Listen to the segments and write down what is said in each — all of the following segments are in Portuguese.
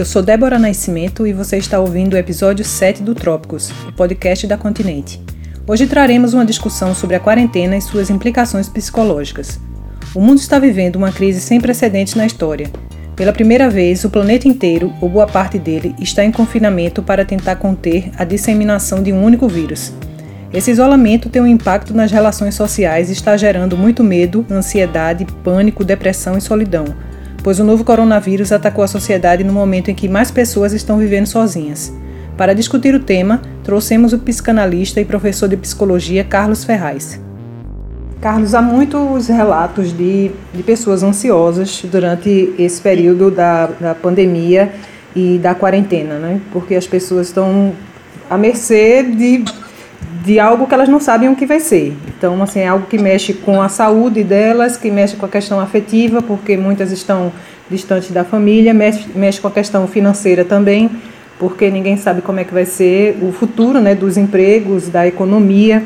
Eu sou Débora Nascimento e você está ouvindo o episódio 7 do Trópicos, o podcast da Continente. Hoje traremos uma discussão sobre a quarentena e suas implicações psicológicas. O mundo está vivendo uma crise sem precedentes na história. Pela primeira vez, o planeta inteiro, ou boa parte dele, está em confinamento para tentar conter a disseminação de um único vírus. Esse isolamento tem um impacto nas relações sociais e está gerando muito medo, ansiedade, pânico, depressão e solidão pois o novo coronavírus atacou a sociedade no momento em que mais pessoas estão vivendo sozinhas. Para discutir o tema, trouxemos o psicanalista e professor de psicologia Carlos Ferraz. Carlos, há muitos relatos de, de pessoas ansiosas durante esse período da, da pandemia e da quarentena, né? porque as pessoas estão à mercê de de algo que elas não sabem o que vai ser. Então, assim, é algo que mexe com a saúde delas, que mexe com a questão afetiva, porque muitas estão distantes da família, mexe, mexe com a questão financeira também, porque ninguém sabe como é que vai ser o futuro né, dos empregos, da economia.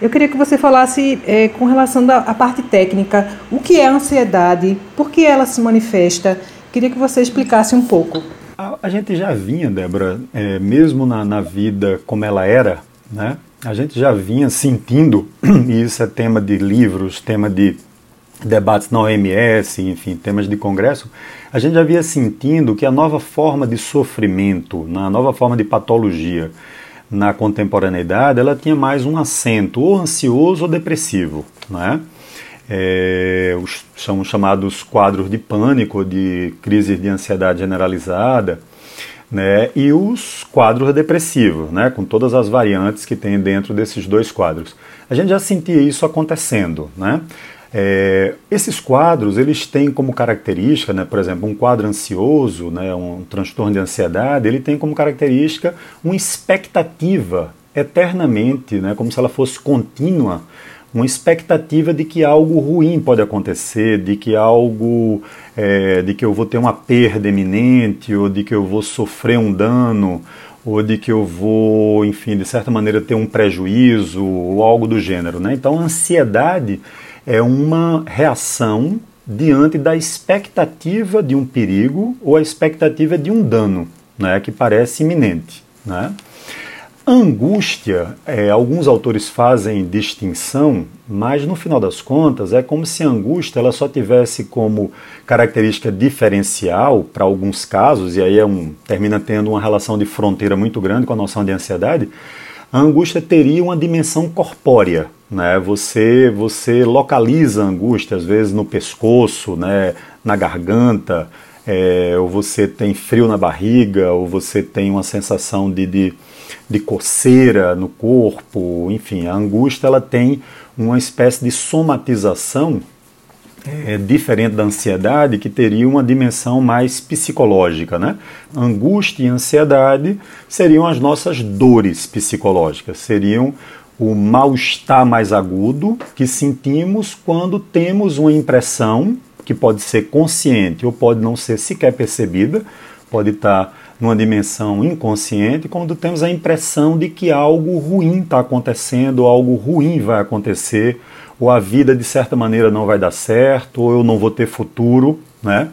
Eu queria que você falasse é, com relação à parte técnica, o que é a ansiedade, por que ela se manifesta. Queria que você explicasse um pouco. A, a gente já vinha, Débora, é, mesmo na, na vida como ela era, né? A gente já vinha sentindo, e isso é tema de livros, tema de debates na OMS, enfim, temas de congresso, a gente já vinha sentindo que a nova forma de sofrimento, na nova forma de patologia na contemporaneidade, ela tinha mais um acento ou ansioso ou depressivo, né? É, os, são chamados quadros de pânico, de crise de ansiedade generalizada, né, e os quadros depressivos, né, com todas as variantes que tem dentro desses dois quadros. A gente já sentia isso acontecendo, né? É, esses quadros eles têm como característica, né, por exemplo, um quadro ansioso, né, um transtorno de ansiedade, ele tem como característica uma expectativa eternamente, né, como se ela fosse contínua uma expectativa de que algo ruim pode acontecer, de que algo, é, de que eu vou ter uma perda iminente, ou de que eu vou sofrer um dano, ou de que eu vou, enfim, de certa maneira ter um prejuízo, ou algo do gênero. Né? Então, a ansiedade é uma reação diante da expectativa de um perigo ou a expectativa de um dano, né, que parece iminente. Né? Angústia, é, alguns autores fazem distinção, mas no final das contas é como se a angústia ela só tivesse como característica diferencial para alguns casos, e aí é um, termina tendo uma relação de fronteira muito grande com a noção de ansiedade. A angústia teria uma dimensão corpórea, né? Você você localiza a angústia às vezes no pescoço, né? Na garganta, é, ou você tem frio na barriga, ou você tem uma sensação de, de de coceira no corpo, enfim, a angústia ela tem uma espécie de somatização é, diferente da ansiedade, que teria uma dimensão mais psicológica. Né? Angústia e ansiedade seriam as nossas dores psicológicas, seriam o mal-estar mais agudo que sentimos quando temos uma impressão que pode ser consciente ou pode não ser sequer percebida, pode estar numa dimensão inconsciente, quando temos a impressão de que algo ruim está acontecendo, algo ruim vai acontecer, ou a vida de certa maneira não vai dar certo, ou eu não vou ter futuro, né?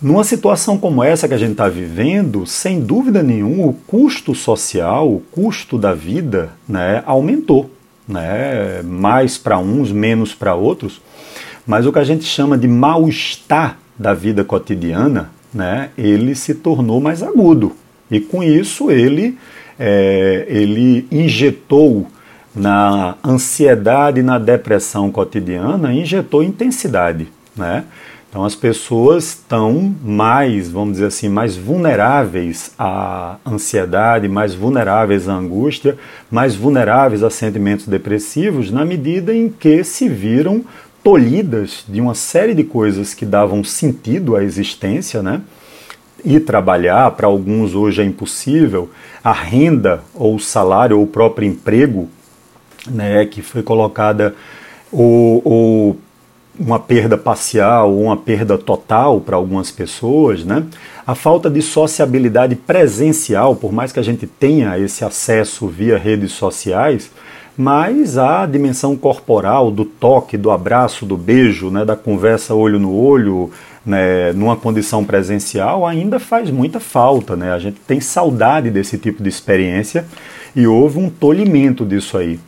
Numa situação como essa que a gente está vivendo, sem dúvida nenhuma, o custo social, o custo da vida, né, aumentou, né? Mais para uns, menos para outros. Mas o que a gente chama de mal-estar da vida cotidiana, né, ele se tornou mais agudo. E com isso ele, é, ele injetou na ansiedade e na depressão cotidiana, injetou intensidade. Né? Então as pessoas estão mais, vamos dizer assim, mais vulneráveis à ansiedade, mais vulneráveis à angústia, mais vulneráveis a sentimentos depressivos, na medida em que se viram tolhidas de uma série de coisas que davam sentido à existência, né? Ir trabalhar, para alguns hoje é impossível, a renda ou o salário ou o próprio emprego, né, que foi colocada ou, ou uma perda parcial ou uma perda total para algumas pessoas, né? A falta de sociabilidade presencial, por mais que a gente tenha esse acesso via redes sociais, mas a dimensão corporal do toque, do abraço, do beijo, né, da conversa olho no olho, né, numa condição presencial ainda faz muita falta. Né? A gente tem saudade desse tipo de experiência e houve um tolhimento disso aí.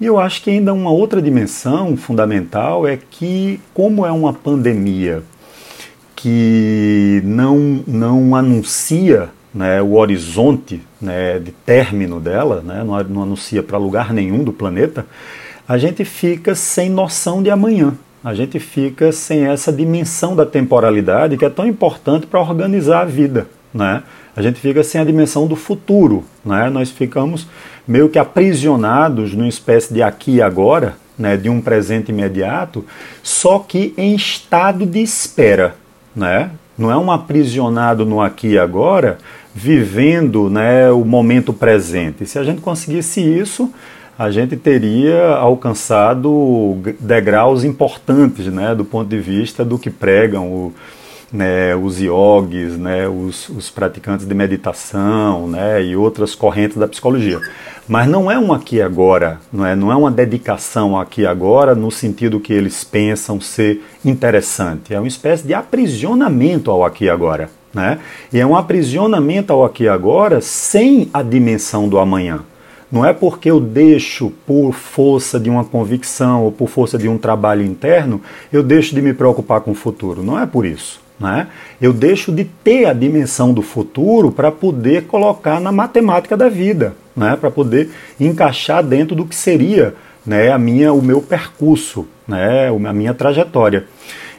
E eu acho que ainda uma outra dimensão fundamental é que, como é uma pandemia que não, não anuncia né, o horizonte né, de término dela, né, não, não anuncia para lugar nenhum do planeta, a gente fica sem noção de amanhã. A gente fica sem essa dimensão da temporalidade que é tão importante para organizar a vida. Né? A gente fica sem a dimensão do futuro. Né? Nós ficamos meio que aprisionados numa espécie de aqui e agora, né, de um presente imediato, só que em estado de espera. Né? Não é um aprisionado no aqui e agora, vivendo né, o momento presente. Se a gente conseguisse isso, a gente teria alcançado degraus importantes né, do ponto de vista do que pregam o, né, os iogues, né, os, os, praticantes de meditação né, e outras correntes da psicologia. Mas não é um aqui agora, não é, não é uma dedicação aqui agora no sentido que eles pensam ser interessante. É uma espécie de aprisionamento ao aqui agora. Né? E é um aprisionamento ao aqui e agora sem a dimensão do amanhã. Não é porque eu deixo por força de uma convicção ou por força de um trabalho interno, eu deixo de me preocupar com o futuro. Não é por isso. Né? Eu deixo de ter a dimensão do futuro para poder colocar na matemática da vida, né? para poder encaixar dentro do que seria né, a minha, o meu percurso, né, a minha trajetória.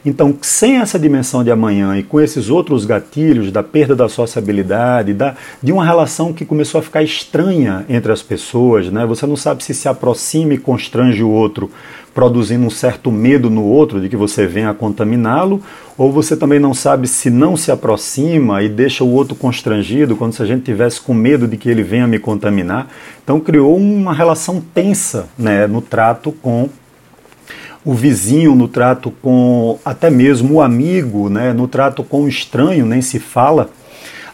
Então, sem essa dimensão de amanhã e com esses outros gatilhos da perda da sociabilidade, da, de uma relação que começou a ficar estranha entre as pessoas, né? Você não sabe se se aproxima e constrange o outro, produzindo um certo medo no outro de que você venha a contaminá-lo, ou você também não sabe se não se aproxima e deixa o outro constrangido, quando se a gente tivesse com medo de que ele venha me contaminar. Então criou uma relação tensa né, no trato com o vizinho, no trato com até mesmo o amigo, né, no trato com o estranho, nem se fala,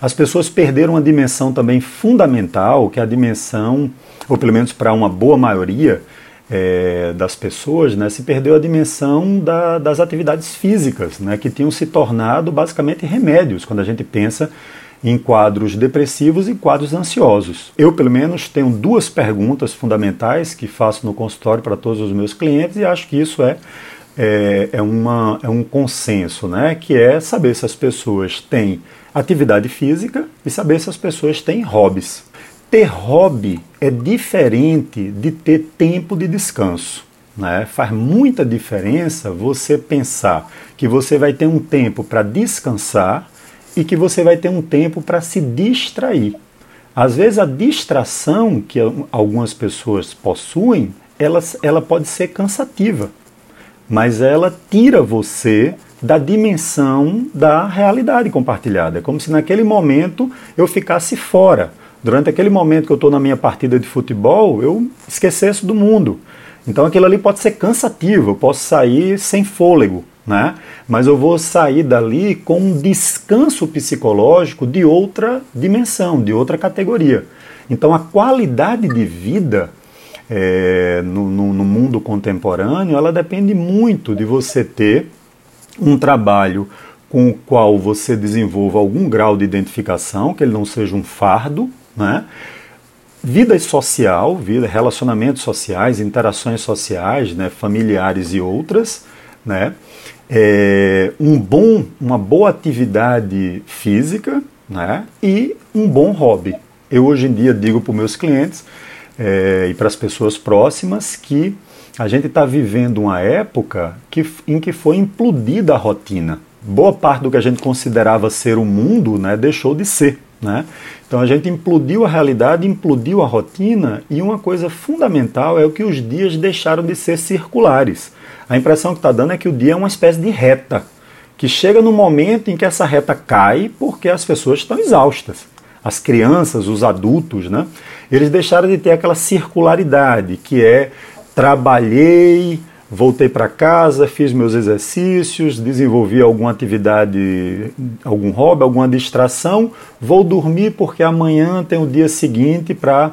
as pessoas perderam uma dimensão também fundamental, que é a dimensão, ou pelo menos para uma boa maioria é, das pessoas, né, se perdeu a dimensão da, das atividades físicas, né, que tinham se tornado basicamente remédios, quando a gente pensa em quadros depressivos e quadros ansiosos. Eu, pelo menos, tenho duas perguntas fundamentais que faço no consultório para todos os meus clientes e acho que isso é, é, é, uma, é um consenso, né? que é saber se as pessoas têm atividade física e saber se as pessoas têm hobbies. Ter hobby é diferente de ter tempo de descanso. Né? Faz muita diferença você pensar que você vai ter um tempo para descansar e que você vai ter um tempo para se distrair. Às vezes a distração que algumas pessoas possuem, ela, ela pode ser cansativa, mas ela tira você da dimensão da realidade compartilhada. É como se naquele momento eu ficasse fora. Durante aquele momento que eu estou na minha partida de futebol, eu esquecesse do mundo. Então aquilo ali pode ser cansativo, eu posso sair sem fôlego né? Mas eu vou sair dali com um descanso psicológico de outra dimensão, de outra categoria. Então a qualidade de vida é, no, no, no mundo contemporâneo, ela depende muito de você ter um trabalho com o qual você desenvolva algum grau de identificação, que ele não seja um fardo, né? Vida social, vida, relacionamentos sociais, interações sociais, né, familiares e outras, né? É, um bom, uma boa atividade física né? e um bom hobby. Eu hoje em dia digo para os meus clientes é, e para as pessoas próximas que a gente está vivendo uma época que, em que foi implodida a rotina. Boa parte do que a gente considerava ser o mundo né, deixou de ser. Né? Então a gente implodiu a realidade, implodiu a rotina e uma coisa fundamental é o que os dias deixaram de ser circulares. A impressão que está dando é que o dia é uma espécie de reta, que chega no momento em que essa reta cai porque as pessoas estão exaustas. As crianças, os adultos, né? Eles deixaram de ter aquela circularidade que é trabalhei, voltei para casa, fiz meus exercícios, desenvolvi alguma atividade, algum hobby, alguma distração, vou dormir porque amanhã tem o dia seguinte para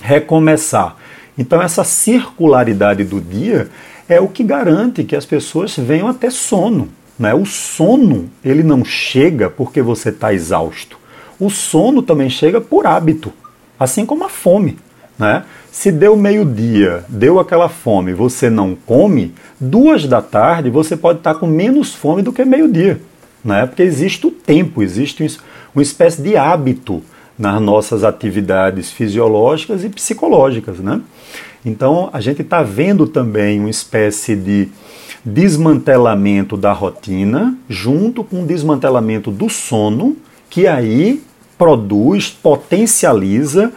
recomeçar. Então essa circularidade do dia é o que garante que as pessoas venham a ter sono. Né? O sono, ele não chega porque você está exausto. O sono também chega por hábito, assim como a fome. Né? Se deu meio-dia, deu aquela fome, você não come, duas da tarde você pode estar com menos fome do que meio-dia. Né? Porque existe o tempo, existe uma espécie de hábito nas nossas atividades fisiológicas e psicológicas. Né? Então a gente está vendo também uma espécie de desmantelamento da rotina, junto com o desmantelamento do sono, que aí produz, potencializa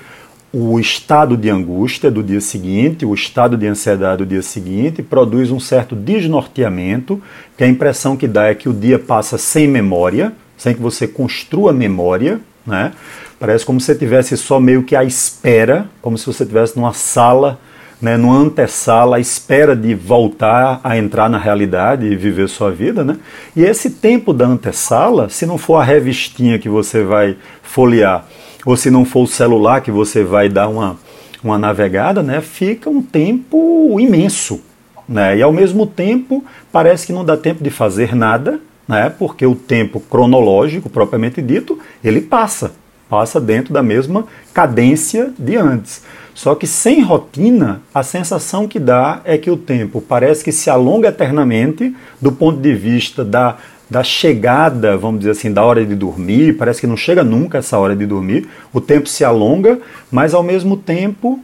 o estado de angústia do dia seguinte, o estado de ansiedade do dia seguinte, produz um certo desnorteamento, que a impressão que dá é que o dia passa sem memória, sem que você construa memória, né? Parece como se você estivesse só meio que à espera, como se você estivesse numa sala né, numa antessala, à espera de voltar a entrar na realidade e viver sua vida, né? E esse tempo da antessala, se não for a revistinha que você vai folhear, ou se não for o celular que você vai dar uma, uma navegada, né, fica um tempo imenso. Né? E ao mesmo tempo parece que não dá tempo de fazer nada, né? porque o tempo cronológico, propriamente dito, ele passa, passa dentro da mesma cadência de antes. Só que sem rotina, a sensação que dá é que o tempo parece que se alonga eternamente do ponto de vista da, da chegada, vamos dizer assim, da hora de dormir, parece que não chega nunca essa hora de dormir. O tempo se alonga, mas ao mesmo tempo,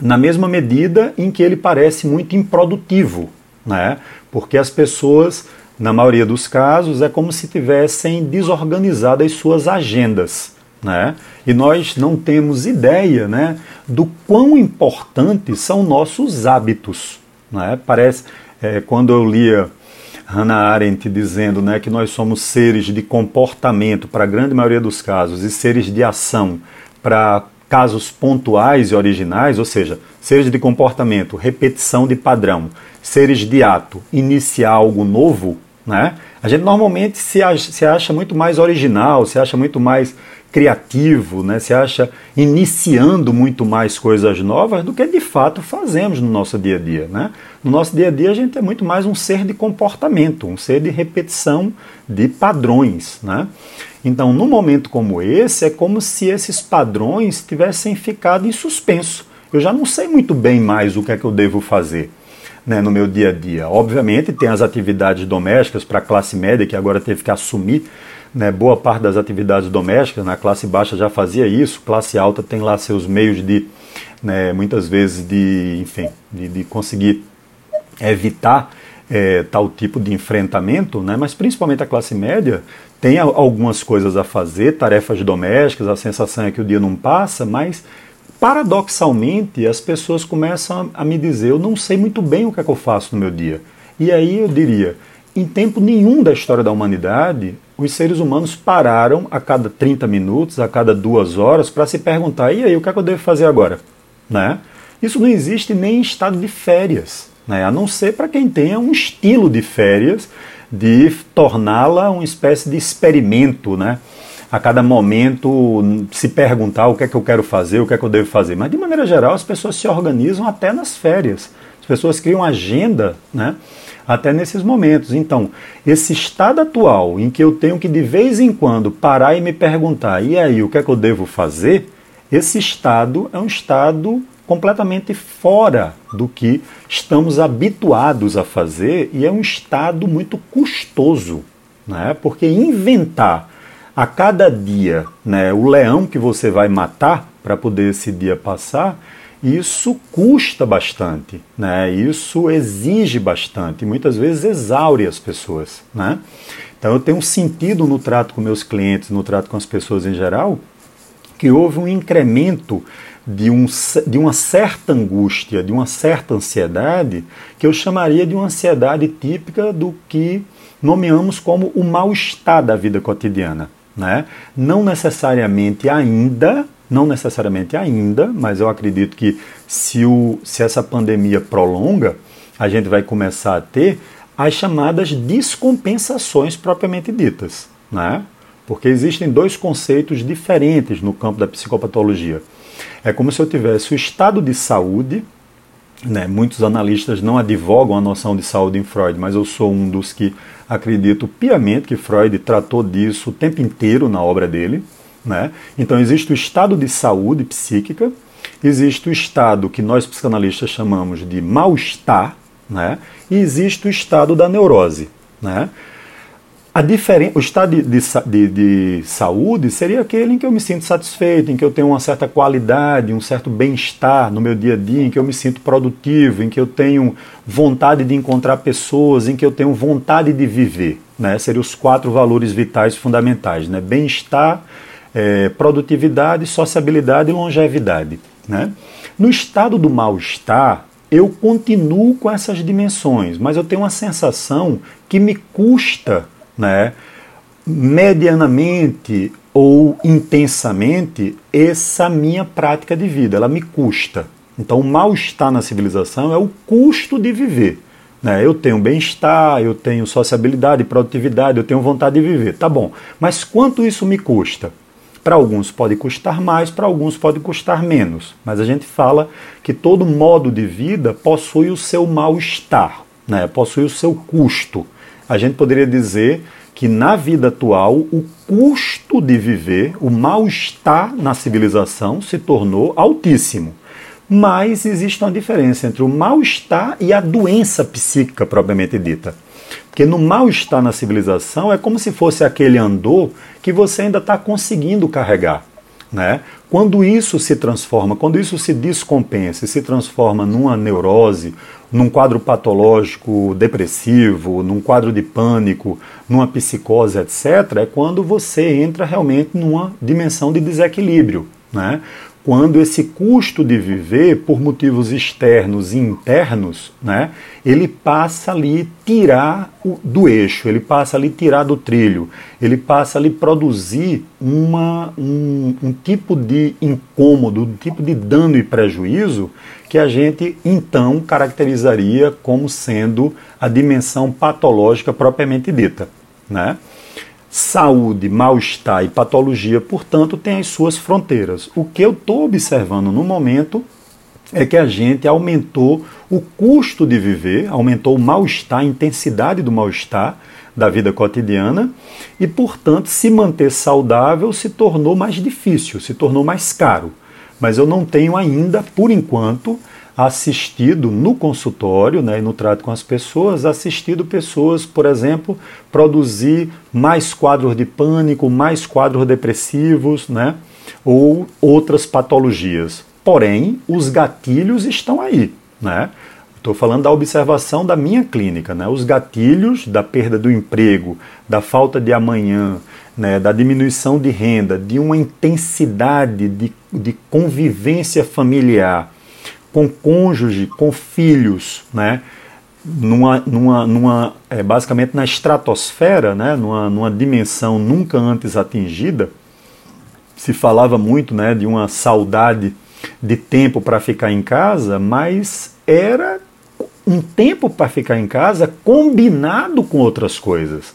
na mesma medida em que ele parece muito improdutivo, né? Porque as pessoas, na maioria dos casos, é como se tivessem desorganizado as suas agendas. Né? E nós não temos ideia né, do quão importantes são nossos hábitos. Né? Parece, é, quando eu lia Hannah Arendt dizendo né, que nós somos seres de comportamento para a grande maioria dos casos e seres de ação para casos pontuais e originais, ou seja, seres de comportamento, repetição de padrão, seres de ato, iniciar algo novo, né? A gente normalmente se acha, se acha muito mais original, se acha muito mais criativo, né? se acha iniciando muito mais coisas novas do que de fato fazemos no nosso dia a dia. Né? No nosso dia a dia a gente é muito mais um ser de comportamento, um ser de repetição de padrões. Né? Então, num momento como esse, é como se esses padrões tivessem ficado em suspenso. Eu já não sei muito bem mais o que é que eu devo fazer. Né, no meu dia a dia. Obviamente, tem as atividades domésticas para a classe média que agora teve que assumir né, boa parte das atividades domésticas, na classe baixa já fazia isso, classe alta tem lá seus meios de, né, muitas vezes, de, enfim, de, de conseguir evitar é, tal tipo de enfrentamento, né, mas principalmente a classe média tem algumas coisas a fazer, tarefas domésticas, a sensação é que o dia não passa, mas paradoxalmente as pessoas começam a me dizer, eu não sei muito bem o que é que eu faço no meu dia. E aí eu diria, em tempo nenhum da história da humanidade, os seres humanos pararam a cada 30 minutos, a cada duas horas, para se perguntar: e aí, o que, é que eu devo fazer agora? Né? Isso não existe nem em estado de férias, né? a não ser para quem tenha um estilo de férias de torná-la uma espécie de experimento, né? A cada momento se perguntar o que é que eu quero fazer, o que é que eu devo fazer. Mas de maneira geral, as pessoas se organizam até nas férias. As pessoas criam agenda, né? até nesses momentos. Então, esse estado atual em que eu tenho que de vez em quando parar e me perguntar, e aí, o que é que eu devo fazer? Esse estado é um estado completamente fora do que estamos habituados a fazer e é um estado muito custoso, né? Porque inventar a cada dia, né, o leão que você vai matar para poder esse dia passar isso custa bastante, né? Isso exige bastante, muitas vezes exaure as pessoas, né? Então eu tenho sentido no trato com meus clientes, no trato com as pessoas em geral, que houve um incremento de, um, de uma certa angústia, de uma certa ansiedade, que eu chamaria de uma ansiedade típica do que nomeamos como o mal-estar da vida cotidiana. Né? Não necessariamente ainda não necessariamente ainda, mas eu acredito que se, o, se essa pandemia prolonga, a gente vai começar a ter as chamadas descompensações propriamente ditas, né? Porque existem dois conceitos diferentes no campo da psicopatologia. É como se eu tivesse o estado de saúde, né? muitos analistas não advogam a noção de saúde em Freud, mas eu sou um dos que acredito piamente que Freud tratou disso o tempo inteiro na obra dele. Né? Então, existe o estado de saúde psíquica, existe o estado que nós psicanalistas chamamos de mal-estar, né? e existe o estado da neurose. Né? A diferen... O estado de, de, de, saúde seria aquele em que eu me sinto satisfeito, em que eu tenho uma certa qualidade, um certo bem-estar no meu dia a dia, em que eu me sinto produtivo, em que eu tenho vontade de encontrar pessoas, em que eu tenho vontade de viver. Né? Seriam os quatro valores vitais fundamentais: né? bem-estar, é, produtividade, sociabilidade e longevidade. Né? No estado do mal-estar, eu continuo com essas dimensões, mas eu tenho uma sensação que me custa né, medianamente ou intensamente essa minha prática de vida. Ela me custa. Então, o mal-estar na civilização é o custo de viver. Né? Eu tenho bem-estar, eu tenho sociabilidade, produtividade, eu tenho vontade de viver. Tá bom. Mas quanto isso me custa? Para alguns pode custar mais, para alguns pode custar menos. Mas a gente fala que todo modo de vida possui o seu mal-estar, né? possui o seu custo a gente poderia dizer que na vida atual o custo de viver, o mal-estar na civilização se tornou altíssimo. Mas existe uma diferença entre o mal-estar e a doença psíquica propriamente dita. Porque no mal-estar na civilização é como se fosse aquele andor que você ainda está conseguindo carregar. Né? Quando isso se transforma, quando isso se descompensa e se transforma numa neurose, num quadro patológico depressivo, num quadro de pânico, numa psicose, etc., é quando você entra realmente numa dimensão de desequilíbrio. Né? Quando esse custo de viver por motivos externos e internos, né, ele passa ali tirar o, do eixo, ele passa ali tirar do trilho, ele passa ali produzir uma, um, um tipo de incômodo, um tipo de dano e prejuízo que a gente então caracterizaria como sendo a dimensão patológica propriamente dita, né? Saúde, mal-estar e patologia, portanto, têm as suas fronteiras. O que eu estou observando no momento é que a gente aumentou o custo de viver, aumentou o mal-estar, a intensidade do mal-estar da vida cotidiana e, portanto, se manter saudável se tornou mais difícil, se tornou mais caro. Mas eu não tenho ainda, por enquanto, assistido no consultório né, e no trato com as pessoas, assistido pessoas, por exemplo, produzir mais quadros de pânico, mais quadros depressivos, né, ou outras patologias. Porém, os gatilhos estão aí. Né? Estou falando da observação da minha clínica. Né? Os gatilhos da perda do emprego, da falta de amanhã, né, da diminuição de renda, de uma intensidade de, de convivência familiar com cônjuge, com filhos, né? Numa, numa, numa é, basicamente na estratosfera, né? Numa, numa dimensão nunca antes atingida, se falava muito, né? De uma saudade de tempo para ficar em casa, mas era um tempo para ficar em casa combinado com outras coisas.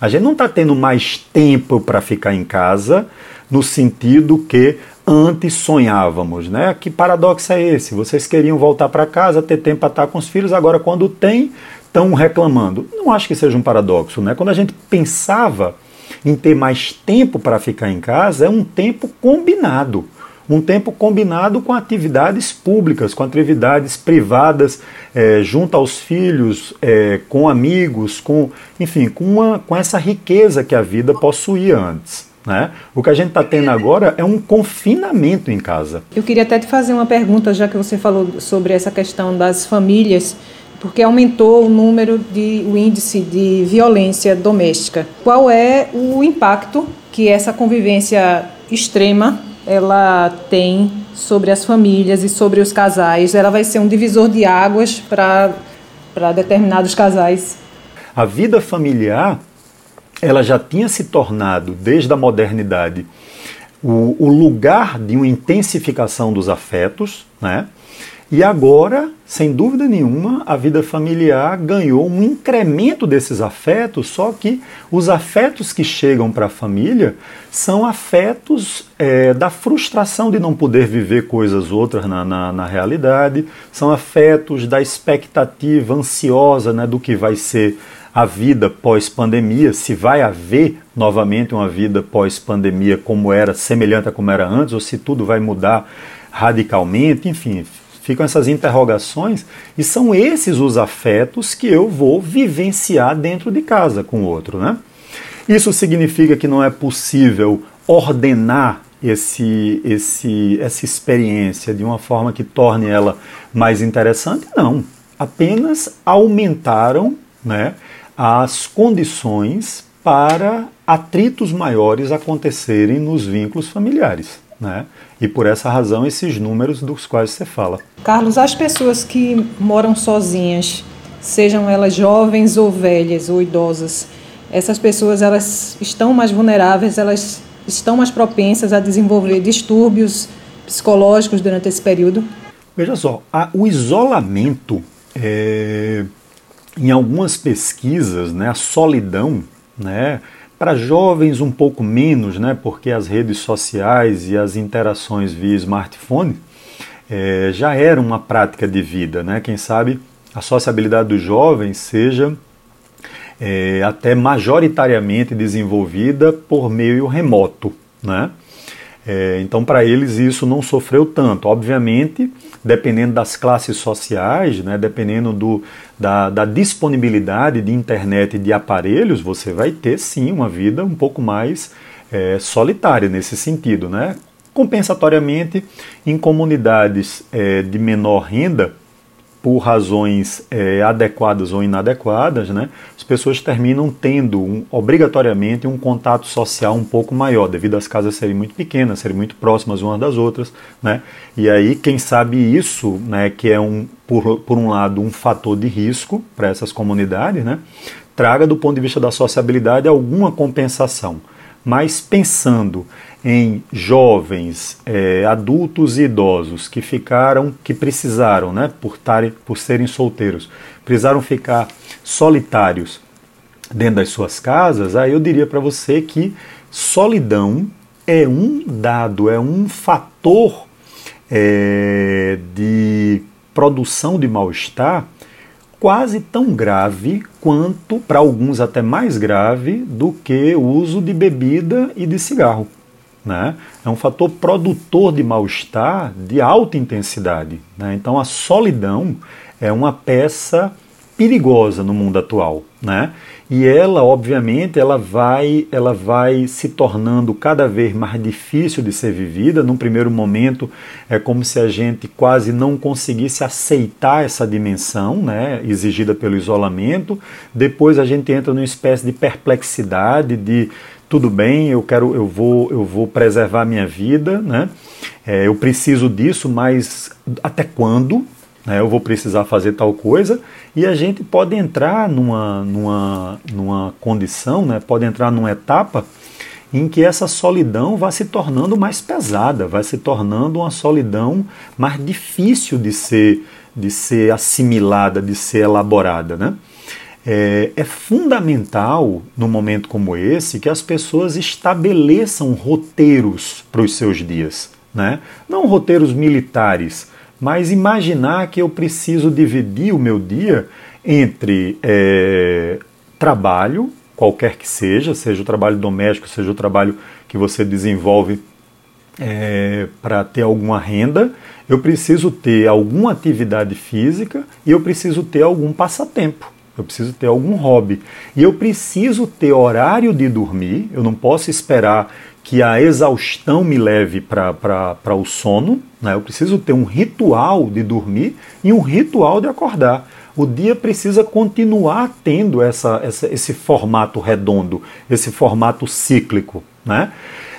A gente não está tendo mais tempo para ficar em casa no sentido que antes sonhávamos, né? Que paradoxo é esse? Vocês queriam voltar para casa, ter tempo para estar com os filhos, agora quando tem, estão reclamando. Não acho que seja um paradoxo, né? Quando a gente pensava em ter mais tempo para ficar em casa, é um tempo combinado. Um tempo combinado com atividades públicas, com atividades privadas, é, junto aos filhos, é, com amigos, com, enfim, com, uma, com essa riqueza que a vida possuía antes. Né? O que a gente está tendo agora é um confinamento em casa. Eu queria até te fazer uma pergunta, já que você falou sobre essa questão das famílias, porque aumentou o número de o índice de violência doméstica. Qual é o impacto que essa convivência extrema ela tem sobre as famílias e sobre os casais? Ela vai ser um divisor de águas para para determinados casais. A vida familiar ela já tinha se tornado, desde a modernidade, o, o lugar de uma intensificação dos afetos, né? E agora, sem dúvida nenhuma, a vida familiar ganhou um incremento desses afetos, só que os afetos que chegam para a família são afetos é, da frustração de não poder viver coisas outras na, na, na realidade, são afetos da expectativa ansiosa né, do que vai ser a vida pós-pandemia, se vai haver novamente uma vida pós-pandemia como era, semelhante a como era antes, ou se tudo vai mudar radicalmente, enfim, Ficam essas interrogações e são esses os afetos que eu vou vivenciar dentro de casa com o outro, né? Isso significa que não é possível ordenar esse, esse, essa experiência de uma forma que torne ela mais interessante? Não. Apenas aumentaram né, as condições para atritos maiores acontecerem nos vínculos familiares. Né? E por essa razão, esses números dos quais você fala. Carlos, as pessoas que moram sozinhas, sejam elas jovens ou velhas ou idosas, essas pessoas elas estão mais vulneráveis, elas estão mais propensas a desenvolver distúrbios psicológicos durante esse período? Veja só, a, o isolamento, é, em algumas pesquisas, né, a solidão, né, para jovens, um pouco menos, né, porque as redes sociais e as interações via smartphone é, já eram uma prática de vida. Né? Quem sabe a sociabilidade dos jovens seja é, até majoritariamente desenvolvida por meio remoto. Né? É, então, para eles, isso não sofreu tanto. Obviamente, dependendo das classes sociais, né, dependendo do, da, da, disponibilidade de internet e de aparelhos, você vai ter sim uma vida um pouco mais é, solitária nesse sentido. Né? Compensatoriamente, em comunidades é, de menor renda, por razões é, adequadas ou inadequadas, né, as pessoas terminam tendo um, obrigatoriamente um contato social um pouco maior, devido às casas serem muito pequenas, serem muito próximas umas das outras. Né, e aí, quem sabe isso, né, que é um, por, por um lado um fator de risco para essas comunidades, né, traga do ponto de vista da sociabilidade alguma compensação. Mas pensando em jovens, é, adultos e idosos que ficaram, que precisaram, né, por, tarem, por serem solteiros, precisaram ficar solitários dentro das suas casas, aí eu diria para você que solidão é um dado, é um fator é, de produção de mal-estar quase tão grave quanto, para alguns até mais grave, do que o uso de bebida e de cigarro. Né? É um fator produtor de mal-estar de alta intensidade. Né? Então a solidão é uma peça perigosa no mundo atual, né? E ela, obviamente, ela vai, ela vai se tornando cada vez mais difícil de ser vivida. Num primeiro momento, é como se a gente quase não conseguisse aceitar essa dimensão, né, exigida pelo isolamento. Depois a gente entra numa espécie de perplexidade, de tudo bem, eu quero, eu vou, eu vou preservar a minha vida, né? É, eu preciso disso, mas até quando? Né, eu vou precisar fazer tal coisa e a gente pode entrar numa, numa, numa condição, né, pode entrar numa etapa em que essa solidão vai se tornando mais pesada, vai se tornando uma solidão mais difícil de ser, de ser assimilada, de ser elaborada. Né? É, é, fundamental, num momento como esse, que as pessoas estabeleçam roteiros para os seus dias. Né? Não roteiros militares, mas imaginar que eu preciso dividir o meu dia entre é, trabalho, qualquer que seja, seja o trabalho doméstico, seja o trabalho que você desenvolve é, para ter alguma renda, eu preciso ter alguma atividade física e eu preciso ter algum passatempo. Eu preciso ter algum hobby. E eu preciso ter horário de dormir. Eu não posso esperar que a exaustão me leve para o sono. Né? Eu preciso ter um ritual de dormir e um ritual de acordar. O dia precisa continuar tendo essa, essa esse formato redondo, esse formato cíclico. Né?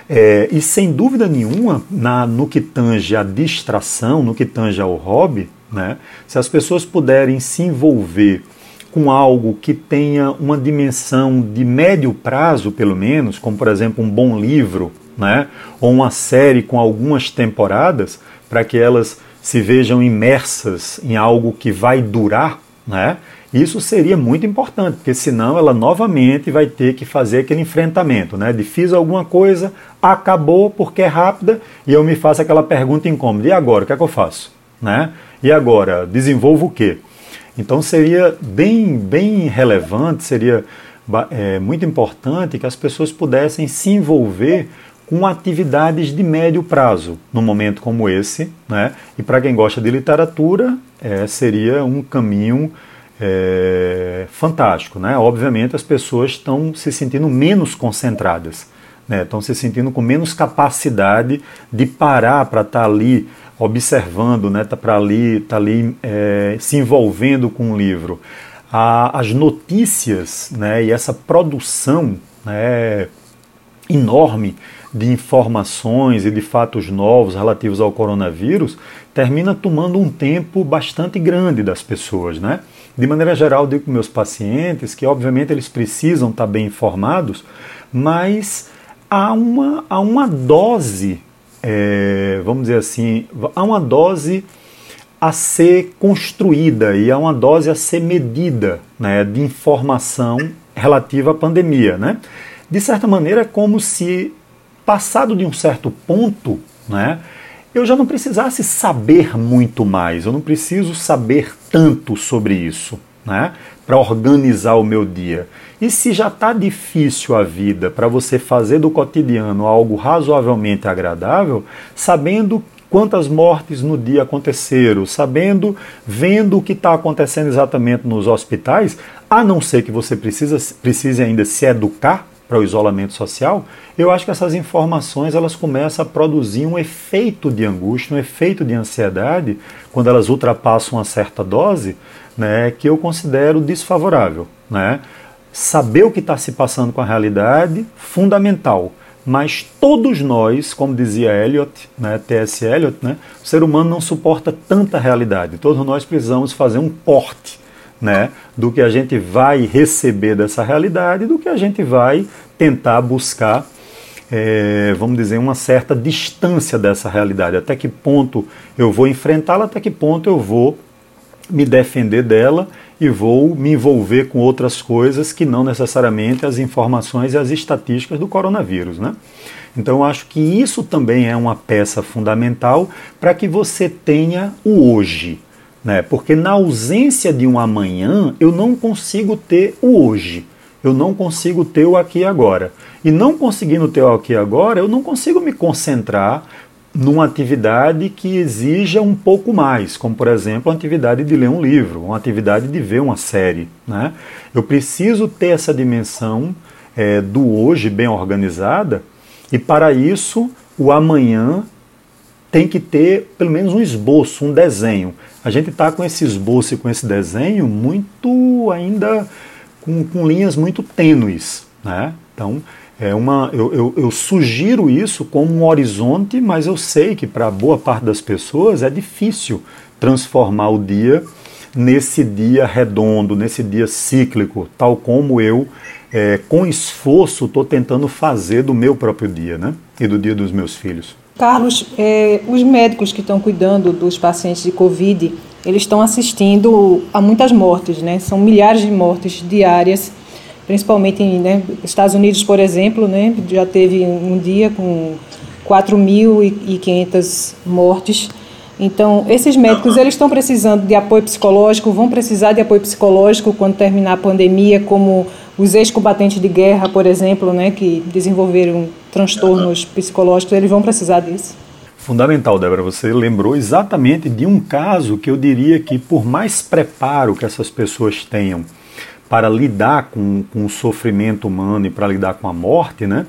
É, e sem dúvida nenhuma, na, no que tange a distração, no que tange ao hobby, né? se as pessoas puderem se envolver com algo que tenha uma dimensão de médio prazo, pelo menos, como por exemplo um bom livro, né? ou uma série com algumas temporadas, para que elas se vejam imersas em algo que vai durar, né? Isso seria muito importante, porque senão ela novamente vai ter que fazer aquele enfrentamento, né? De fiz alguma coisa, acabou porque é rápida e eu me faço aquela pergunta incômoda. E agora, o que é que eu faço? Né? E agora, desenvolvo o quê? Então seria bem, bem relevante, seria é, muito importante que as pessoas pudessem se envolver com atividades de médio prazo, num momento como esse. Né? E para quem gosta de literatura, é, seria um caminho é, fantástico. Né? Obviamente, as pessoas estão se sentindo menos concentradas, né? estão se sentindo com menos capacidade de parar para estar tá ali observando, né? tá para ali, tá ali é, se envolvendo com o livro. A, as notícias né? e essa produção né? enorme de informações e de fatos novos relativos ao coronavírus termina tomando um tempo bastante grande das pessoas, né? De maneira geral, digo para meus pacientes que, obviamente, eles precisam estar bem informados, mas há uma, há uma dose, é, vamos dizer assim, há uma dose a ser construída e há uma dose a ser medida né, de informação relativa à pandemia. Né? De certa maneira, é como se, passado de um certo ponto, né, eu já não precisasse saber muito mais, eu não preciso saber tanto sobre isso, né? Para organizar o meu dia. E se já está difícil a vida para você fazer do cotidiano algo razoavelmente agradável, sabendo quantas mortes no dia aconteceram, sabendo, vendo o que está acontecendo exatamente nos hospitais, a não ser que você precisa, precise ainda se educar para o isolamento social, eu acho que essas informações elas começam a produzir um efeito de angústia, um efeito de ansiedade, quando elas ultrapassam uma certa dose, né, que eu considero desfavorável. Né? Saber o que está se passando com a realidade, fundamental. Mas todos nós, como dizia Eliot, né, T.S. Eliot, né, o ser humano não suporta tanta realidade. Todos nós precisamos fazer um porte né, do que a gente vai receber dessa realidade, do que a gente vai tentar buscar, é, vamos dizer, uma certa distância dessa realidade. Até que ponto eu vou enfrentá-la, até que ponto eu vou me defender dela e vou me envolver com outras coisas que não necessariamente as informações e as estatísticas do coronavírus, né? Então acho que isso também é uma peça fundamental para que você tenha o hoje né? Porque na ausência de um amanhã, eu não consigo ter o hoje. Eu não consigo ter o aqui e agora. E não conseguindo ter o aqui e agora, eu não consigo me concentrar numa atividade que exija um pouco mais, como por exemplo a atividade de ler um livro, uma atividade de ver uma série. Né? Eu preciso ter essa dimensão é, do hoje bem organizada e para isso o amanhã tem que ter pelo menos um esboço, um desenho. A gente está com esse esboço e com esse desenho muito ainda com, com linhas muito tênues. Né? Então, é uma, eu, eu, eu, sugiro isso como um horizonte, mas eu sei que para boa parte das pessoas é difícil transformar o dia nesse dia redondo, nesse dia cíclico, tal como eu, é, com esforço, estou tentando fazer do meu próprio dia né? e do dia dos meus filhos. Carlos, é, os médicos que estão cuidando dos pacientes de Covid, eles estão assistindo a muitas mortes, né? São milhares de mortes diárias, principalmente nos né, Estados Unidos, por exemplo, né? Já teve um dia com 4.500 mortes. Então, esses médicos eles estão precisando de apoio psicológico, vão precisar de apoio psicológico quando terminar a pandemia, como os ex-combatentes de guerra, por exemplo, né, que desenvolveram transtornos psicológicos, eles vão precisar disso. Fundamental, Débora. Você lembrou exatamente de um caso que eu diria que, por mais preparo que essas pessoas tenham para lidar com, com o sofrimento humano e para lidar com a morte, né?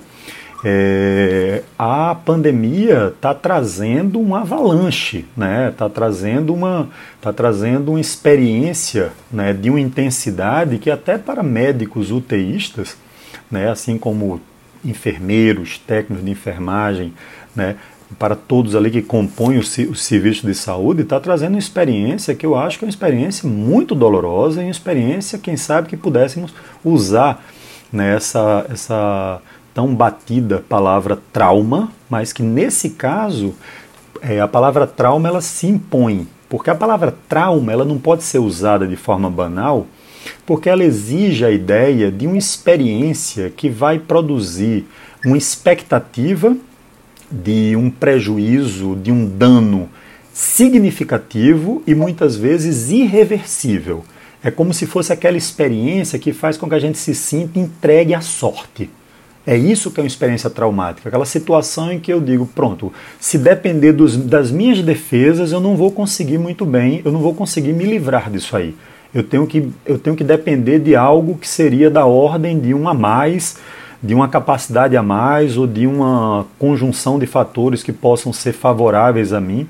É, a pandemia está trazendo uma avalanche, né? Está trazendo uma, tá trazendo uma experiência, né? De uma intensidade que até para médicos UTIstas, né? Assim como enfermeiros, técnicos de enfermagem, né? Para todos ali que compõem o, o serviço de saúde, está trazendo uma experiência que eu acho que é uma experiência muito dolorosa e uma experiência, quem sabe, que pudéssemos usar nessa né? essa tão batida palavra trauma, mas que nesse caso é, a palavra trauma ela se impõe, porque a palavra trauma ela não pode ser usada de forma banal, porque ela exige a ideia de uma experiência que vai produzir uma expectativa de um prejuízo, de um dano significativo e muitas vezes irreversível. É como se fosse aquela experiência que faz com que a gente se sinta entregue à sorte. É isso que é uma experiência traumática, aquela situação em que eu digo, pronto, se depender dos, das minhas defesas, eu não vou conseguir muito bem, eu não vou conseguir me livrar disso aí. Eu tenho que, eu tenho que depender de algo que seria da ordem de um a mais, de uma capacidade a mais ou de uma conjunção de fatores que possam ser favoráveis a mim.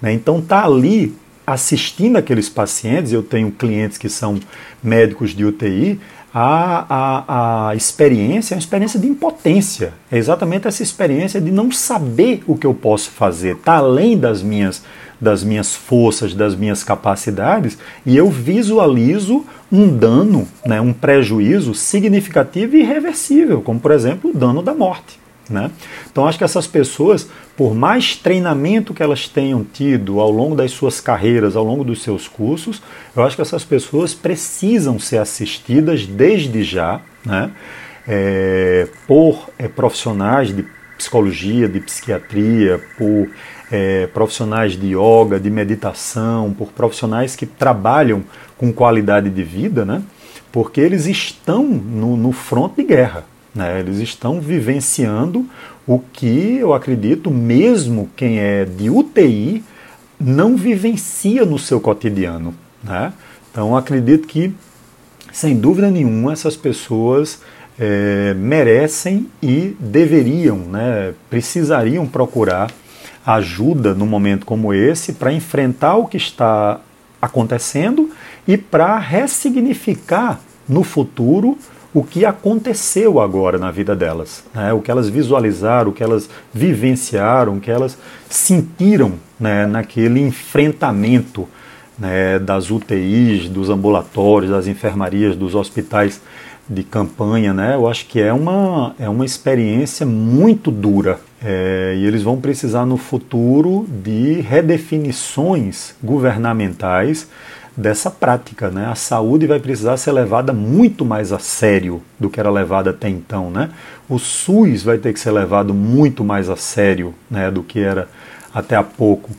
Né? Então tá ali assistindo aqueles pacientes, eu tenho clientes que são médicos de UTI, a, a, a experiência é uma experiência de impotência. É exatamente essa experiência de não saber o que eu posso fazer, está além das minhas, das minhas forças, das minhas capacidades, e eu visualizo um dano, né, um prejuízo significativo e irreversível, como por exemplo o dano da morte. Né? Então acho que essas pessoas, por mais treinamento que elas tenham tido ao longo das suas carreiras, ao longo dos seus cursos, eu acho que essas pessoas precisam ser assistidas desde já né? É, por é, profissionais de psicologia, de psiquiatria, por é, profissionais de yoga, de meditação, por profissionais que trabalham com qualidade de vida, né? porque eles estão no, no fronte de guerra. Né? Eles estão vivenciando o que eu acredito, mesmo quem é de UTI, não vivencia no seu cotidiano. Né? Então acredito que, sem dúvida nenhuma, essas pessoas é, merecem e deveriam, né, precisariam procurar ajuda num momento como esse para enfrentar o que está acontecendo e para ressignificar no futuro o que aconteceu agora na vida delas, né? o que elas visualizaram, o que elas vivenciaram, o que elas sentiram né? naquele enfrentamento né? das UTIs, dos ambulatórios, das enfermarias, dos hospitais de campanha, né? Eu acho que é uma, é uma experiência muito dura é, e eles vão precisar no futuro de redefinições governamentais dessa prática. Né? A saúde vai precisar ser levada muito mais a sério do que era levada até então. Né? O SUS vai ter que ser levado muito mais a sério né, do que era até há pouco.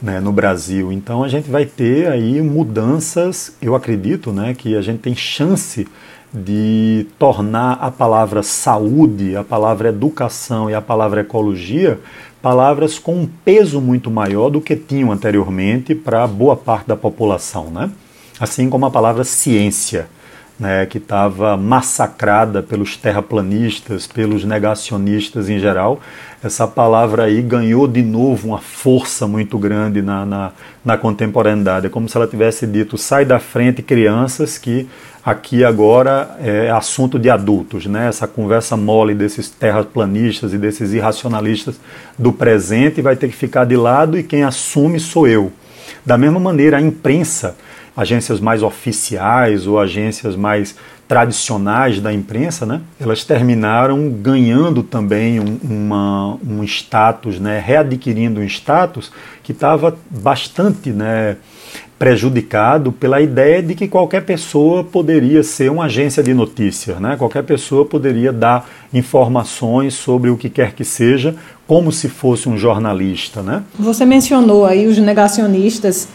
Né, no Brasil. Então a gente vai ter aí mudanças, eu acredito, né, que a gente tem chance de tornar a palavra saúde, a palavra educação e a palavra ecologia palavras com um peso muito maior do que tinham anteriormente para boa parte da população, né? Assim como a palavra ciência, né, que estava massacrada pelos terraplanistas, pelos negacionistas em geral, essa palavra aí ganhou de novo uma força muito grande na, na, na contemporaneidade. É como se ela tivesse dito: sai da frente, crianças, que aqui agora é assunto de adultos, né? Essa conversa mole desses terraplanistas e desses irracionalistas do presente vai ter que ficar de lado e quem assume sou eu. Da mesma maneira, a imprensa, agências mais oficiais ou agências mais tradicionais da imprensa, né? Elas terminaram ganhando também um, uma, um status, né? Readquirindo um status que estava bastante, né? prejudicado pela ideia de que qualquer pessoa poderia ser uma agência de notícias, né? qualquer pessoa poderia dar informações sobre o que quer que seja, como se fosse um jornalista. Né? Você mencionou aí os negacionistas,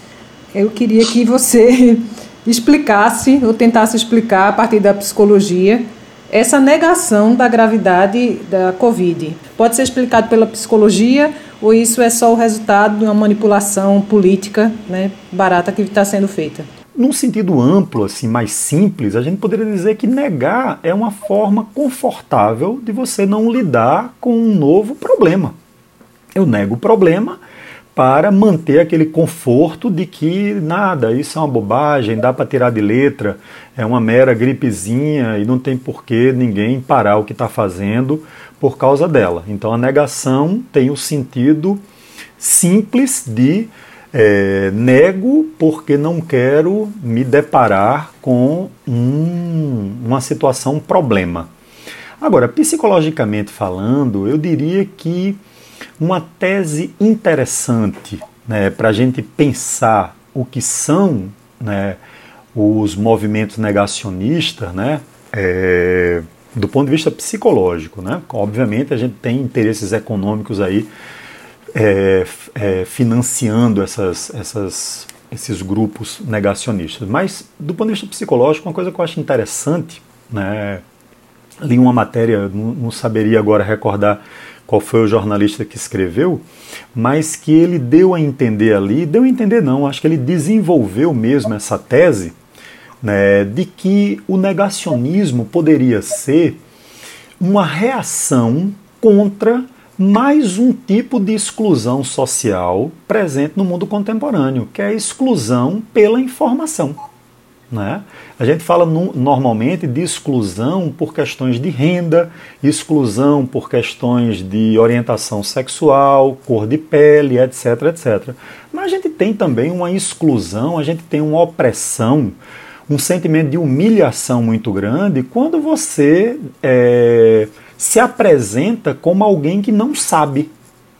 eu queria que você explicasse ou tentasse explicar a partir da psicologia essa negação da gravidade da Covid. Pode ser explicado pela psicologia ou isso é só o resultado de uma manipulação política né, barata que está sendo feita? Num sentido amplo, assim, mais simples, a gente poderia dizer que negar é uma forma confortável de você não lidar com um novo problema. Eu nego o problema para manter aquele conforto de que nada, isso é uma bobagem, dá para tirar de letra, é uma mera gripezinha e não tem por que ninguém parar o que está fazendo por causa dela. Então a negação tem o sentido simples de é, nego porque não quero me deparar com um, uma situação, um problema. Agora, psicologicamente falando, eu diria que uma tese interessante né, para a gente pensar o que são né, os movimentos negacionistas, né, é, do ponto de vista psicológico. Né? Obviamente, a gente tem interesses econômicos aí é, é, financiando essas, essas, esses grupos negacionistas. Mas, do ponto de vista psicológico, uma coisa que eu acho interessante, né, li uma matéria, não, não saberia agora recordar qual foi o jornalista que escreveu, mas que ele deu a entender ali, deu a entender não, acho que ele desenvolveu mesmo essa tese né, de que o negacionismo poderia ser uma reação contra mais um tipo de exclusão social presente no mundo contemporâneo, que é a exclusão pela informação. Né? A gente fala no, normalmente de exclusão por questões de renda, exclusão por questões de orientação sexual, cor de pele, etc, etc. Mas a gente tem também uma exclusão, a gente tem uma opressão, um sentimento de humilhação muito grande quando você é, se apresenta como alguém que não sabe.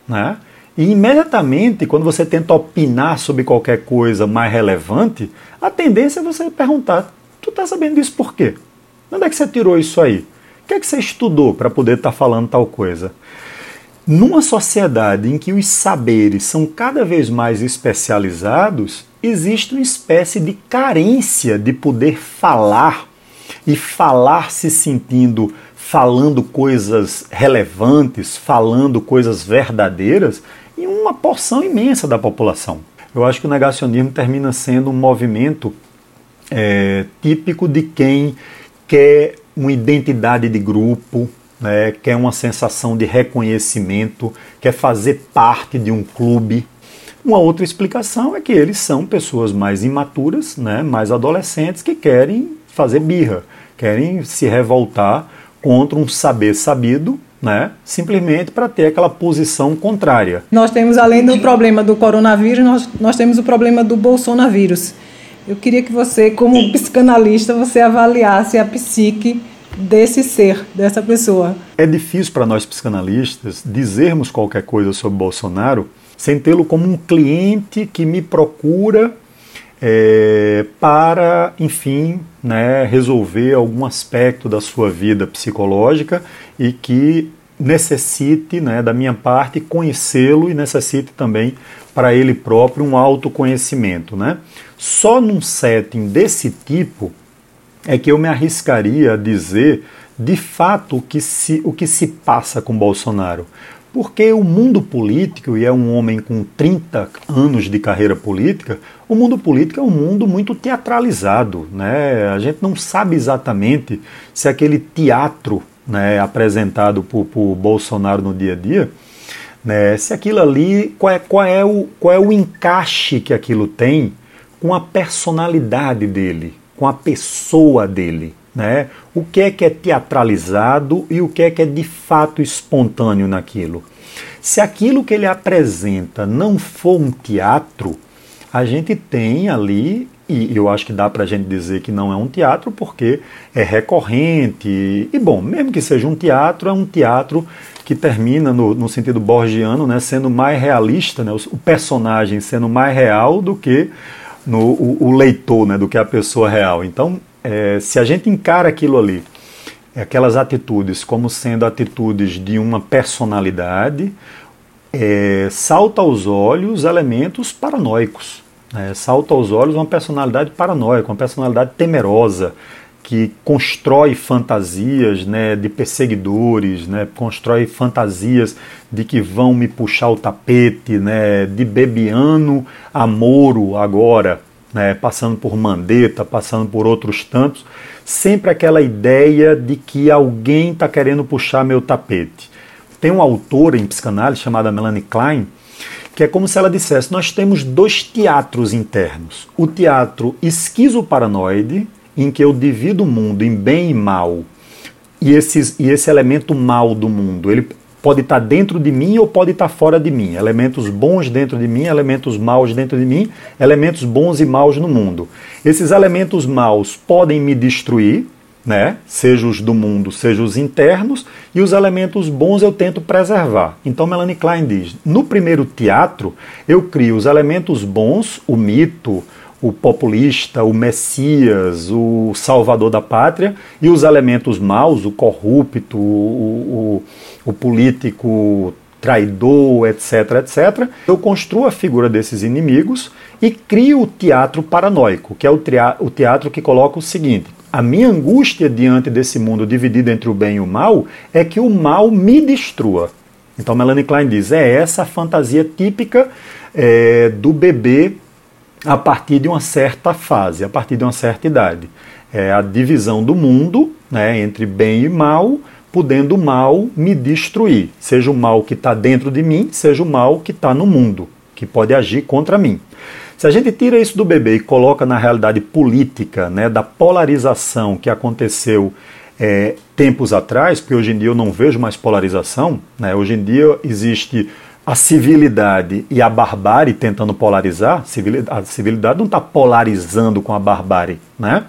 Né? E imediatamente, quando você tenta opinar sobre qualquer coisa mais relevante, a tendência é você perguntar: tu está sabendo disso por quê? Onde é que você tirou isso aí? O que é que você estudou para poder estar tá falando tal coisa? Numa sociedade em que os saberes são cada vez mais especializados, existe uma espécie de carência de poder falar e falar se sentindo falando coisas relevantes, falando coisas verdadeiras, em uma porção imensa da população. Eu acho que o negacionismo termina sendo um movimento é, típico de quem quer uma identidade de grupo, né, quer uma sensação de reconhecimento, quer fazer parte de um clube. Uma outra explicação é que eles são pessoas mais imaturas, né, mais adolescentes, que querem fazer birra, querem se revoltar contra um saber sabido né? simplesmente para ter aquela posição contrária. Nós temos, além do problema do coronavírus, nós, nós temos o problema do bolsonavírus. Eu queria que você, como psicanalista, você avaliasse a psique desse ser, dessa pessoa. É difícil para nós psicanalistas dizermos qualquer coisa sobre Bolsonaro sem tê-lo como um cliente que me procura é, para, enfim, né, resolver algum aspecto da sua vida psicológica e que necessite, né, da minha parte, conhecê-lo e necessite também para ele próprio um autoconhecimento. Né? Só num setting desse tipo é que eu me arriscaria a dizer de fato o que se, o que se passa com Bolsonaro. Porque o mundo político, e é um homem com 30 anos de carreira política, o mundo político é um mundo muito teatralizado. Né? A gente não sabe exatamente se aquele teatro né, apresentado por, por Bolsonaro no dia a dia, né, se aquilo ali, qual é, qual, é o, qual é o encaixe que aquilo tem com a personalidade dele, com a pessoa dele. Né? O que é que é teatralizado e o que é que é de fato espontâneo naquilo. Se aquilo que ele apresenta não for um teatro, a gente tem ali, e eu acho que dá para a gente dizer que não é um teatro porque é recorrente, e bom, mesmo que seja um teatro, é um teatro que termina no, no sentido borgiano, né, sendo mais realista, né, o, personagem sendo mais real do que no, o, o leitor, né, do que a pessoa real. Então, é, se a gente encara aquilo ali, aquelas atitudes, como sendo atitudes de uma personalidade, é, salta aos olhos elementos paranoicos. Né? Salta aos olhos uma personalidade paranoica, uma personalidade temerosa, que constrói fantasias né, de perseguidores, né, constrói fantasias de que vão me puxar o tapete, né, de Bebiano a Moro agora, né, passando por Mandetta, passando por outros tantos, sempre aquela ideia de que alguém está querendo puxar meu tapete. Tem uma autora em psicanálise chamada Melanie Klein, que é como se ela dissesse: nós temos dois teatros internos. O teatro esquizoparanoide, em que eu divido o mundo em bem e mal, e, esses, e esse elemento mal do mundo, ele pode estar dentro de mim ou pode estar fora de mim. Elementos bons dentro de mim, elementos maus dentro de mim, elementos bons e maus no mundo. Esses elementos maus podem me destruir, né? Seja os do mundo, seja os internos, e os elementos bons eu tento preservar. Então Melanie Klein diz: no primeiro teatro eu crio os elementos bons, o mito, o populista, o messias, o salvador da pátria, e os elementos maus, o corrupto, o, o, o político traidor, etc, etc. Eu construo a figura desses inimigos e crio o teatro paranoico, que é o teatro que coloca o seguinte: a minha angústia diante desse mundo dividido entre o bem e o mal é que o mal me destrua. Então Melanie Klein diz: é essa a fantasia típica é, do bebê a partir de uma certa fase, a partir de uma certa idade. É a divisão do mundo né, entre bem e mal, podendo o mal me destruir. Seja o mal que está dentro de mim, seja o mal que está no mundo, que pode agir contra mim. Se a gente tira isso do bebê e coloca na realidade política, né, da polarização que aconteceu é, tempos atrás, porque hoje em dia eu não vejo mais polarização, né, hoje em dia existe a civilidade e a barbárie tentando polarizar, a civilidade não está polarizando com a barbárie, né?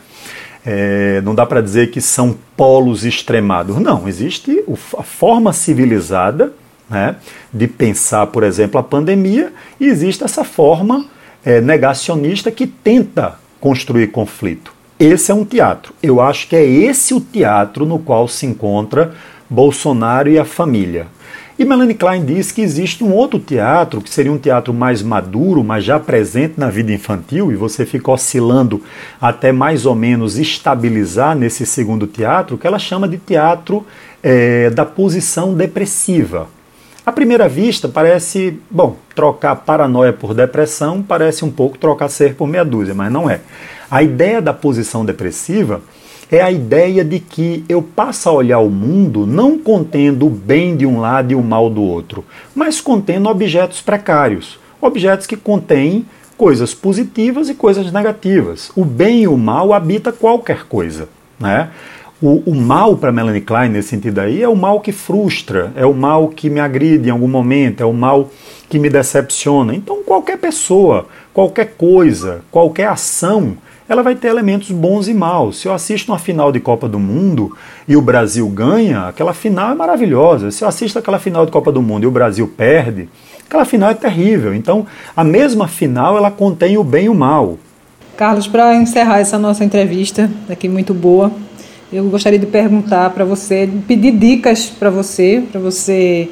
É, não dá para dizer que são polos extremados. Não, existe a forma civilizada né, de pensar, por exemplo, a pandemia, e existe essa forma é, negacionista que tenta construir conflito. Esse é um teatro. Eu acho que é esse o teatro no qual se encontra Bolsonaro e a família. E Melanie Klein diz que existe um outro teatro, que seria um teatro mais maduro, mas já presente na vida infantil, e você fica oscilando até mais ou menos estabilizar nesse segundo teatro, que ela chama de teatro é, da posição depressiva. À primeira vista, parece, bom, trocar paranoia por depressão parece um pouco trocar ser por meia dúzia, mas não é. A ideia da posição depressiva é a ideia de que eu passo a olhar o mundo não contendo o bem de um lado e o mal do outro, mas contendo objetos precários, objetos que contêm coisas positivas e coisas negativas. O bem e o mal habita qualquer coisa, né? O, o mal para Melanie Klein, nesse sentido aí, é o mal que frustra, é o mal que me agride em algum momento, é o mal que me decepciona. Então, qualquer pessoa, qualquer coisa, qualquer ação, ela vai ter elementos bons e maus. Se eu assisto uma final de Copa do Mundo e o Brasil ganha, aquela final é maravilhosa. Se eu assisto aquela final de Copa do Mundo e o Brasil perde, aquela final é terrível. Então, a mesma final ela contém o bem e o mal. Carlos, para encerrar essa nossa entrevista, aqui muito boa, eu gostaria de perguntar para você, pedir dicas para você, para você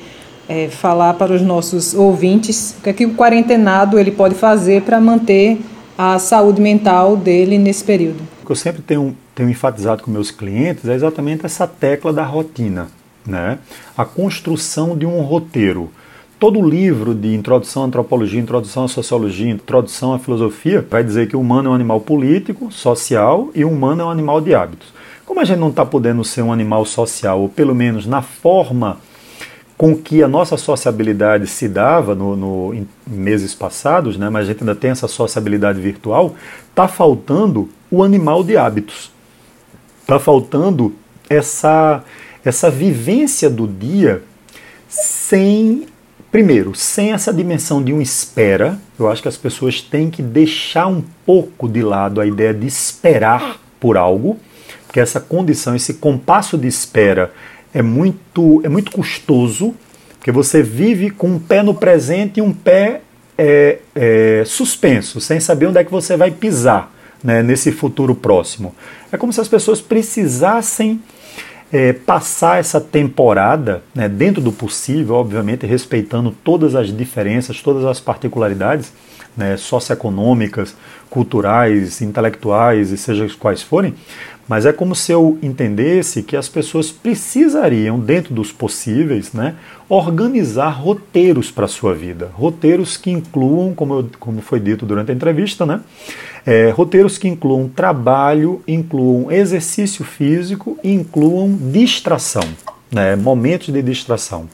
é, falar para os nossos ouvintes o que, é que o quarentenado ele pode fazer para manter a saúde mental dele nesse período. O que eu sempre tenho, tenho enfatizado com meus clientes é exatamente essa tecla da rotina, né? a construção de um roteiro. Todo livro de introdução à antropologia, introdução à sociologia, introdução à filosofia vai dizer que o humano é um animal político, social e o humano é um animal de hábitos. Como a gente não está podendo ser um animal social, ou pelo menos na forma com que a nossa sociabilidade se dava no, no, em meses passados, né, mas a gente ainda tem essa sociabilidade virtual, está faltando o animal de hábitos. Está faltando essa, essa vivência do dia sem, primeiro, sem essa dimensão de um espera. Eu acho que as pessoas têm que deixar um pouco de lado a ideia de esperar por algo que essa condição, esse compasso de espera é muito, é muito custoso, porque você vive com um pé no presente e um pé é, é, suspenso, sem saber onde é que você vai pisar né, nesse futuro próximo. É como se as pessoas precisassem é, passar essa temporada, né, dentro do possível, obviamente respeitando todas as diferenças, todas as particularidades né, socioeconômicas, culturais, intelectuais e seja quais forem, mas é como se eu entendesse que as pessoas precisariam, dentro dos possíveis, né, organizar roteiros para a sua vida. Roteiros que incluam, como, eu, como foi dito durante a entrevista, né, é, roteiros que incluam trabalho, incluam exercício físico incluam distração, né, momentos de distração.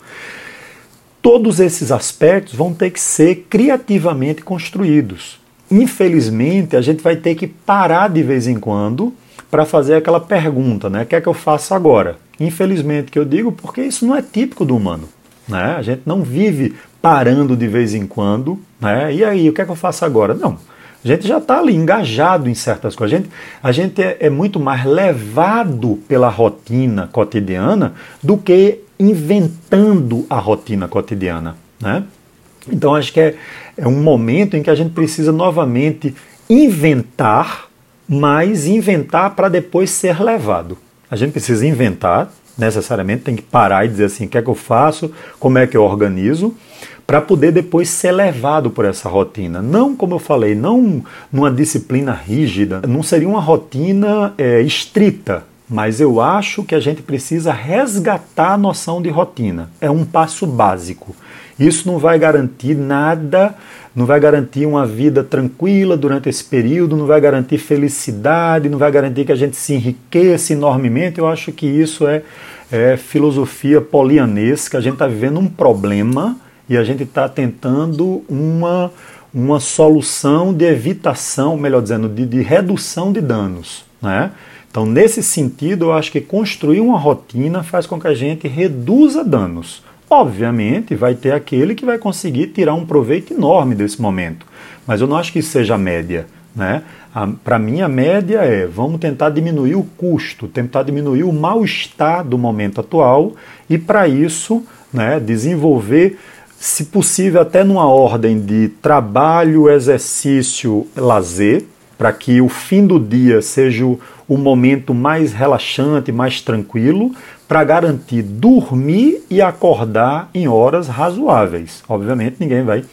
Todos esses aspectos vão ter que ser criativamente construídos. Infelizmente, a gente vai ter que parar de vez em quando para fazer aquela pergunta, né? O que é que eu faço agora? Infelizmente que eu digo porque isso não é típico do humano. Né? A gente não vive parando de vez em quando, né? E aí, o que é que eu faço agora? Não. A gente já está ali engajado em certas coisas. A gente, a gente é, é muito mais levado pela rotina cotidiana do que inventando a rotina cotidiana. Né? Então acho que é, é um momento em que a gente precisa novamente inventar, mas inventar para depois ser levado. A gente precisa inventar, necessariamente tem que parar e dizer assim, o que é que eu faço, como é que eu organizo, para poder depois ser levado por essa rotina. Não, como eu falei, não numa disciplina rígida, não seria uma rotina é, estrita, mas eu acho que a gente precisa resgatar a noção de rotina. É um passo básico. Isso não vai garantir nada, não vai garantir uma vida tranquila durante esse período, não vai garantir felicidade, não vai garantir que a gente se enriqueça enormemente. Eu acho que isso é, é filosofia polianesca. A gente está vivendo um problema e a gente está tentando uma, uma solução de evitação, melhor dizendo, de, de redução de danos. Né? Então, nesse sentido, eu acho que construir uma rotina faz com que a gente reduza danos. Obviamente, vai ter aquele que vai conseguir tirar um proveito enorme desse momento, mas eu não acho que isso seja a média. Né? Para mim, a média é vamos tentar diminuir o custo, tentar diminuir o mal-estar do momento atual e, para isso, né, desenvolver, se possível, até numa ordem de trabalho, exercício, lazer, para que o fim do dia seja o, momento mais relaxante, mais tranquilo, para garantir dormir e acordar em horas razoáveis. Obviamente, ninguém vai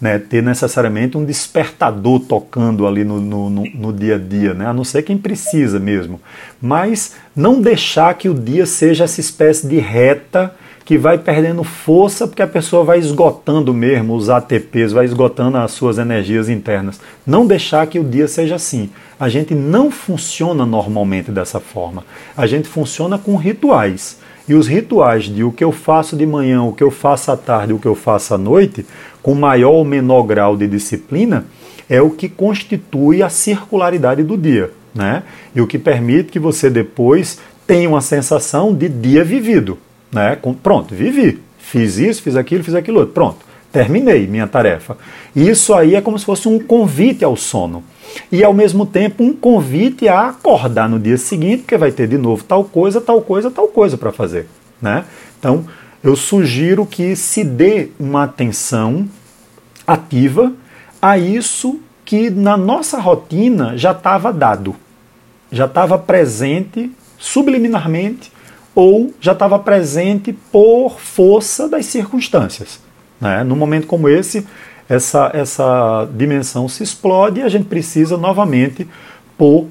né, ter necessariamente um despertador tocando ali no, no, no, dia a dia, né, a não ser quem precisa mesmo. Mas não deixar que o dia seja essa espécie de reta que vai perdendo força porque a pessoa vai esgotando mesmo os ATPs, vai esgotando as suas energias internas. Não deixar que o dia seja assim. A gente não funciona normalmente dessa forma. A gente funciona com rituais. E os rituais de o que eu faço de manhã, o que eu faço à tarde, o que eu faço à noite, com maior ou menor grau de disciplina, é o que constitui a circularidade do dia. Né? E o que permite que você depois tenha uma sensação de dia vivido. Né? Pronto, vivi. Fiz isso, fiz aquilo, fiz aquilo outro. Pronto, terminei minha tarefa. Isso aí é como se fosse um convite ao sono. E ao mesmo tempo um convite a acordar no dia seguinte, porque vai ter de novo tal coisa, tal coisa, tal coisa para fazer. Né? Então, eu sugiro que se dê uma atenção ativa a isso que na nossa rotina já estava dado, já estava presente subliminarmente ou já estava presente por força das circunstâncias. Né? Num momento como esse, essa, essa dimensão se explode e a gente precisa novamente pôr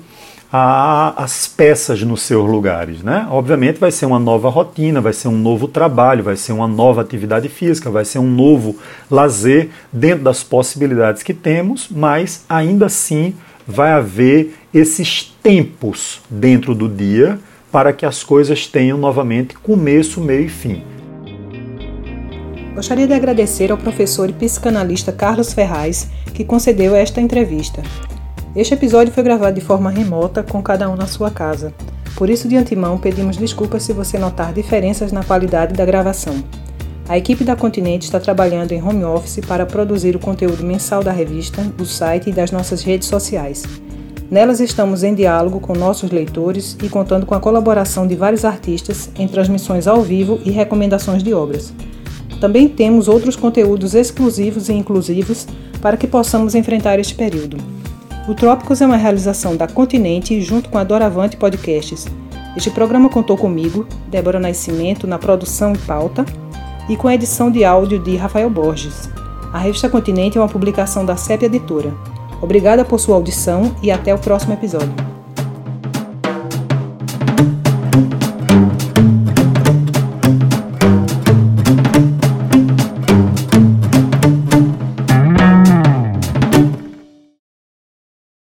a, as peças nos seus lugares. Né? Obviamente vai ser uma nova rotina, vai ser um novo trabalho, vai ser uma nova atividade física, vai ser um novo lazer dentro das possibilidades que temos, mas ainda assim vai haver esses tempos dentro do dia para que as coisas tenham novamente começo, meio e fim. Gostaria de agradecer ao professor e psicanalista Carlos Ferraz, que concedeu esta entrevista. Este episódio foi gravado de forma remota, com cada um na sua casa. Por isso, de antemão, pedimos desculpas se você notar diferenças na qualidade da gravação. A equipe da Continente está trabalhando em home office para produzir o conteúdo mensal da revista, do site e das nossas redes sociais. Nelas estamos em diálogo com nossos leitores e contando com a colaboração de vários artistas em transmissões ao vivo e recomendações de obras. Também temos outros conteúdos exclusivos e inclusivos para que possamos enfrentar este período. O Trópicos é uma realização da Continente junto com a Doravante Podcasts. Este programa contou comigo, Débora Nascimento, na produção e pauta, e com a edição de áudio de Rafael Borges. A revista Continente é uma publicação da CEP Editora. Obrigada por sua audição e até o próximo episódio.